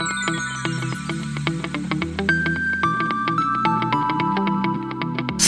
Thank you.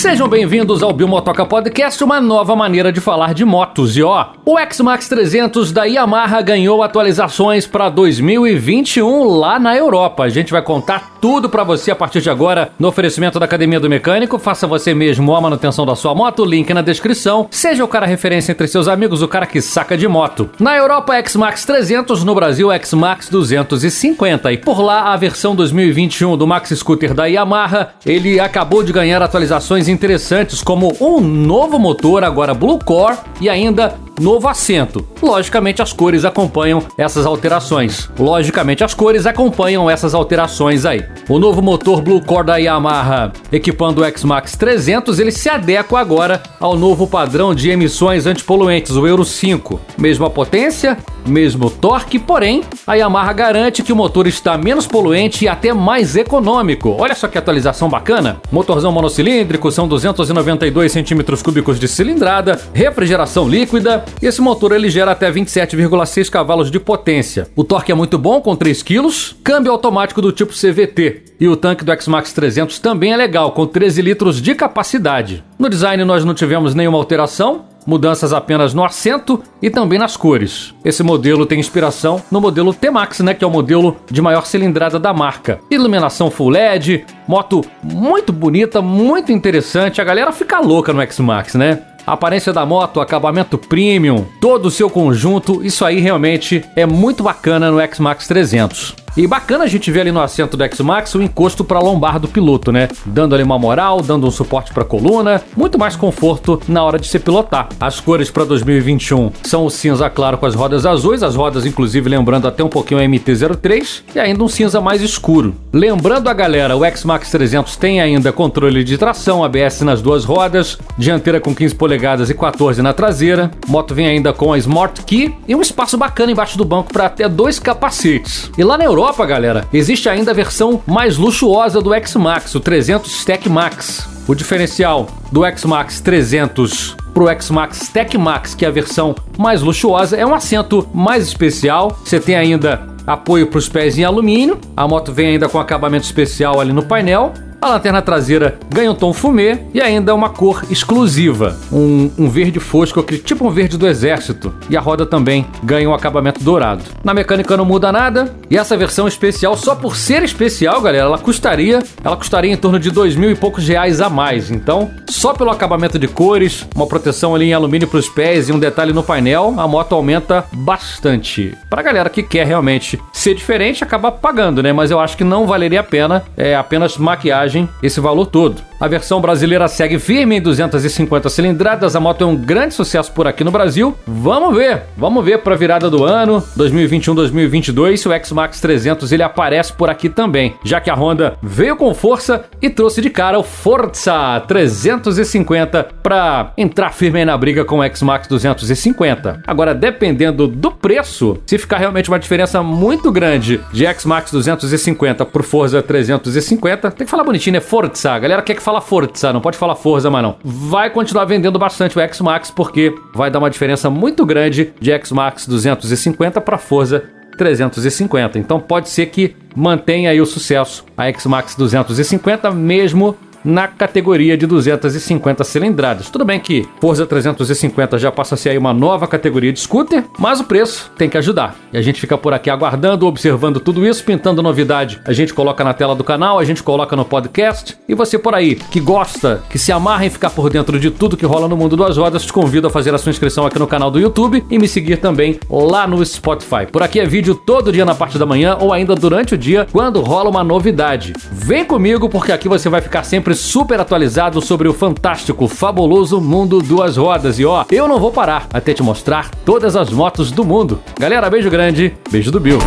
Sejam bem-vindos ao Biomotoca Podcast, uma nova maneira de falar de motos. E ó, o X-Max 300 da Yamaha ganhou atualizações para 2021 lá na Europa. A gente vai contar tudo para você a partir de agora no oferecimento da Academia do Mecânico. Faça você mesmo a manutenção da sua moto, link na descrição. Seja o cara referência entre seus amigos, o cara que saca de moto. Na Europa, X-Max 300, no Brasil, X-Max 250. E por lá, a versão 2021 do Max Scooter da Yamaha, ele acabou de ganhar atualizações interessantes como um novo motor, agora Blue Core, e ainda novo assento. Logicamente, as cores acompanham essas alterações. Logicamente, as cores acompanham essas alterações aí. O novo motor Blue Core da Yamaha, equipando o X-Max 300, ele se adequa agora ao novo padrão de emissões antipoluentes, o Euro 5. Mesma potência, mesmo torque, porém, a Yamaha garante que o motor está menos poluente e até mais econômico. Olha só que atualização bacana. Motorzão monocilíndrico, são 292 centímetros cúbicos de cilindrada, refrigeração líquida, e esse motor ele gera até 27,6 cavalos de potência. O torque é muito bom, com 3 kg, câmbio automático do tipo CVT. E o tanque do X-Max 300 também é legal, com 13 litros de capacidade. No design nós não tivemos nenhuma alteração, mudanças apenas no assento e também nas cores. Esse modelo tem inspiração no modelo T-Max, né, que é o modelo de maior cilindrada da marca. Iluminação full LED, moto muito bonita, muito interessante. A galera fica louca no X-Max, né? Aparência da moto, acabamento premium, todo o seu conjunto, isso aí realmente é muito bacana no X-Max 300. E bacana a gente ver ali no assento do X-Max o encosto para lombar do piloto, né? Dando ali uma moral, dando um suporte para a coluna, muito mais conforto na hora de se pilotar. As cores para 2021 são o cinza claro com as rodas azuis, as rodas inclusive lembrando até um pouquinho a MT-03 e ainda um cinza mais escuro. Lembrando a galera, o X-Max 300 tem ainda controle de tração, ABS nas duas rodas, dianteira com 15 polegadas e 14 na traseira. Moto vem ainda com a Smart Key e um espaço bacana embaixo do banco para até dois capacetes. E lá na Europa Europa, galera, existe ainda a versão mais luxuosa do X-Max, o 300 Stack Max. O diferencial do X-Max 300 pro X-Max Tech Max, que é a versão mais luxuosa, é um assento mais especial. Você tem ainda apoio para os pés em alumínio. A moto vem ainda com acabamento especial ali no painel a lanterna traseira ganha um tom fumê e ainda uma cor exclusiva, um, um verde fosco, tipo um verde do exército. E a roda também ganha um acabamento dourado. Na mecânica não muda nada e essa versão especial, só por ser especial, galera, ela custaria, ela custaria em torno de dois mil e poucos reais a mais. Então, só pelo acabamento de cores, uma proteção ali em alumínio para os pés e um detalhe no painel, a moto aumenta bastante. Para a galera que quer realmente ser diferente, acaba pagando, né? Mas eu acho que não valeria a pena, é apenas maquiagem viagem esse valor todo. A versão brasileira segue firme em 250 cilindradas. A moto é um grande sucesso por aqui no Brasil. Vamos ver, vamos ver para a virada do ano 2021-2022 se o X-Max 300 ele aparece por aqui também, já que a Honda veio com força e trouxe de cara o Forza 350 para entrar firme na briga com o X-Max 250. Agora, dependendo do preço, se ficar realmente uma diferença muito grande de X-Max 250 por Forza 350, tem que falar bonitinho, né? Forza. A galera quer que fale fala Forza, não pode falar Forza, mas não. Vai continuar vendendo bastante o X-Max porque vai dar uma diferença muito grande de X-Max 250 para Forza 350. Então pode ser que mantenha aí o sucesso a X-Max 250 mesmo na categoria de 250 cilindradas. Tudo bem que Forza 350 já passa a ser uma nova categoria de scooter, mas o preço tem que ajudar. E a gente fica por aqui aguardando, observando tudo isso, pintando novidade. A gente coloca na tela do canal, a gente coloca no podcast. E você por aí que gosta, que se amarra em ficar por dentro de tudo que rola no mundo das rodas, te convido a fazer a sua inscrição aqui no canal do YouTube e me seguir também lá no Spotify. Por aqui é vídeo todo dia na parte da manhã ou ainda durante o dia quando rola uma novidade. Vem comigo porque aqui você vai ficar sempre sempre super atualizado sobre o fantástico, fabuloso mundo duas rodas. E ó, eu não vou parar até te mostrar todas as motos do mundo. Galera, beijo grande, beijo do Bill.